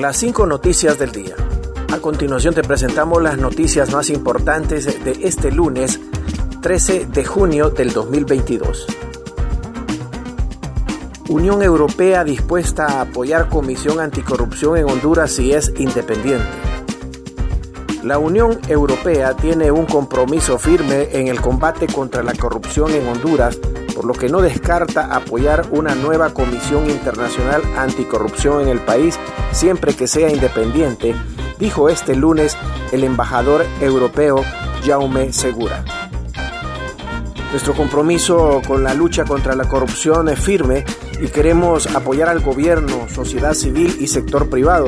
Las cinco noticias del día. A continuación te presentamos las noticias más importantes de este lunes 13 de junio del 2022. Unión Europea dispuesta a apoyar Comisión Anticorrupción en Honduras si es independiente. La Unión Europea tiene un compromiso firme en el combate contra la corrupción en Honduras, por lo que no descarta apoyar una nueva Comisión Internacional Anticorrupción en el país siempre que sea independiente, dijo este lunes el embajador europeo Jaume Segura. Nuestro compromiso con la lucha contra la corrupción es firme y queremos apoyar al gobierno, sociedad civil y sector privado,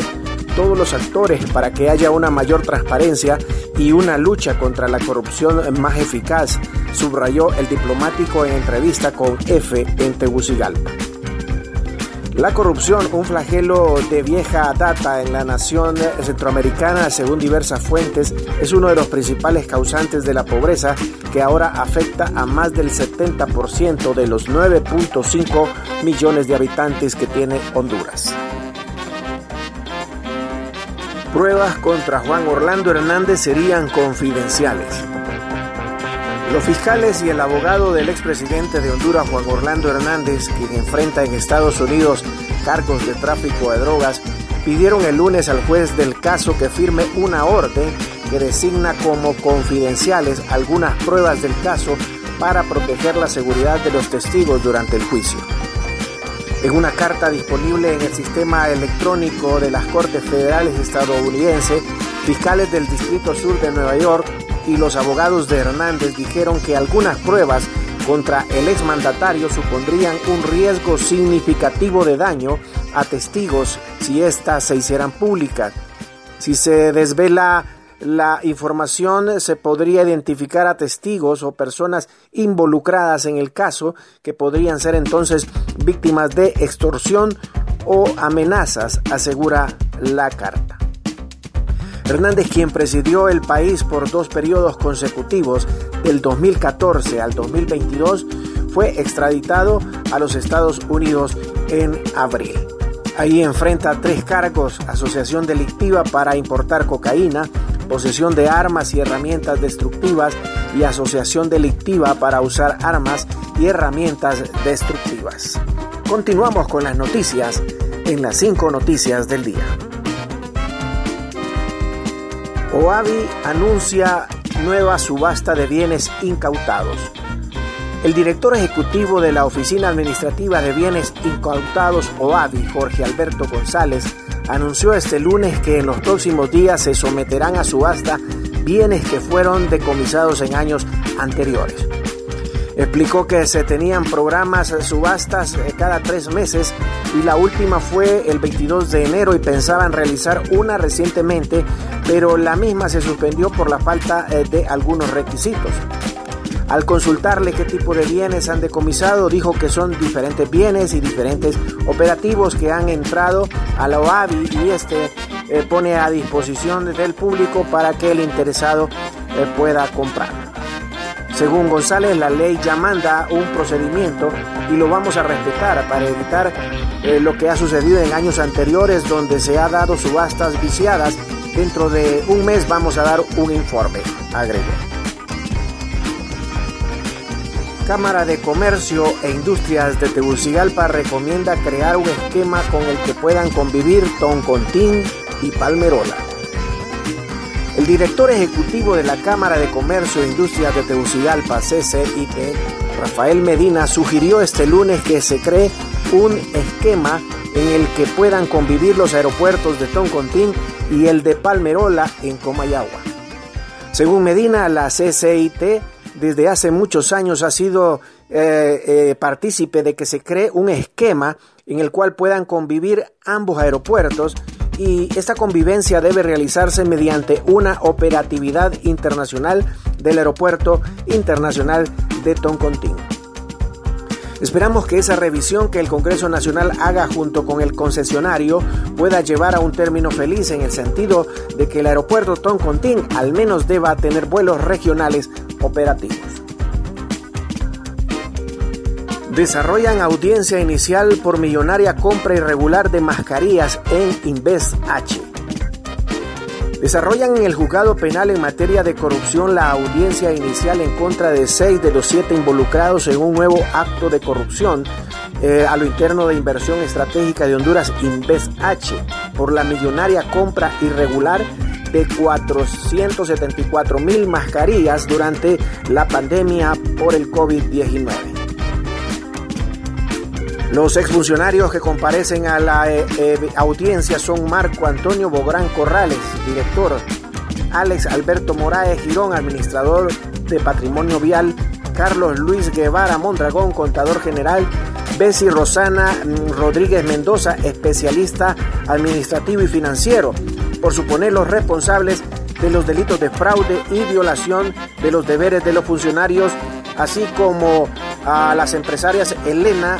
todos los actores para que haya una mayor transparencia y una lucha contra la corrupción más eficaz, subrayó el diplomático en entrevista con F en Tegucigalpa. La corrupción, un flagelo de vieja data en la nación centroamericana, según diversas fuentes, es uno de los principales causantes de la pobreza que ahora afecta a más del 70% de los 9.5 millones de habitantes que tiene Honduras. Pruebas contra Juan Orlando Hernández serían confidenciales. Los fiscales y el abogado del expresidente de Honduras, Juan Orlando Hernández, quien enfrenta en Estados Unidos cargos de tráfico de drogas, pidieron el lunes al juez del caso que firme una orden que designa como confidenciales algunas pruebas del caso para proteger la seguridad de los testigos durante el juicio. En una carta disponible en el sistema electrónico de las Cortes Federales estadounidenses, fiscales del Distrito Sur de Nueva York y los abogados de Hernández dijeron que algunas pruebas contra el exmandatario supondrían un riesgo significativo de daño a testigos si éstas se hicieran públicas. Si se desvela la información, se podría identificar a testigos o personas involucradas en el caso que podrían ser entonces víctimas de extorsión o amenazas, asegura la carta. Hernández, quien presidió el país por dos periodos consecutivos, del 2014 al 2022, fue extraditado a los Estados Unidos en abril. Ahí enfrenta tres cargos, asociación delictiva para importar cocaína, posesión de armas y herramientas destructivas y asociación delictiva para usar armas y herramientas destructivas. Continuamos con las noticias en las cinco noticias del día. OAVI anuncia nueva subasta de bienes incautados. El director ejecutivo de la Oficina Administrativa de Bienes Incautados OAVI, Jorge Alberto González, anunció este lunes que en los próximos días se someterán a subasta bienes que fueron decomisados en años anteriores. Explicó que se tenían programas subastas eh, cada tres meses y la última fue el 22 de enero y pensaban realizar una recientemente, pero la misma se suspendió por la falta eh, de algunos requisitos. Al consultarle qué tipo de bienes han decomisado, dijo que son diferentes bienes y diferentes operativos que han entrado a la OAVI y este eh, pone a disposición del público para que el interesado pueda comprar. Según González, la ley ya manda un procedimiento y lo vamos a respetar para evitar eh, lo que ha sucedido en años anteriores donde se ha dado subastas viciadas. Dentro de un mes vamos a dar un informe, agregó. Cámara de Comercio e Industrias de Tegucigalpa recomienda crear un esquema con el que puedan convivir Toncontín y Palmerola. El director ejecutivo de la Cámara de Comercio e Industria de Tegucigalpa, CCIT, Rafael Medina, sugirió este lunes que se cree un esquema en el que puedan convivir los aeropuertos de Toncontín y el de Palmerola en Comayagua. Según Medina, la CCIT desde hace muchos años ha sido eh, eh, partícipe de que se cree un esquema en el cual puedan convivir ambos aeropuertos y esta convivencia debe realizarse mediante una operatividad internacional del Aeropuerto Internacional de Toncontín. Esperamos que esa revisión que el Congreso Nacional haga junto con el concesionario pueda llevar a un término feliz en el sentido de que el aeropuerto Toncontín al menos deba tener vuelos regionales operativos. Desarrollan audiencia inicial por millonaria compra irregular de mascarillas en Invest H. Desarrollan en el juzgado penal en materia de corrupción la audiencia inicial en contra de seis de los siete involucrados en un nuevo acto de corrupción eh, a lo interno de inversión estratégica de Honduras Invest H por la millonaria compra irregular de 474 mil mascarillas durante la pandemia por el COVID-19. Los exfuncionarios que comparecen a la eh, eh, audiencia son Marco Antonio Bográn Corrales, director, Alex Alberto Moraes Girón, administrador de patrimonio vial, Carlos Luis Guevara Mondragón, contador general, Bessie Rosana mm, Rodríguez Mendoza, especialista administrativo y financiero, por suponer los responsables de los delitos de fraude y violación de los deberes de los funcionarios, así como a las empresarias Elena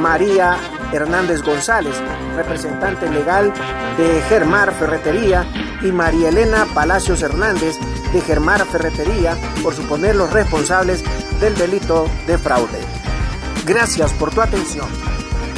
María Hernández González, representante legal de Germar Ferretería, y María Elena Palacios Hernández de Germar Ferretería, por suponer los responsables del delito de fraude. Gracias por tu atención.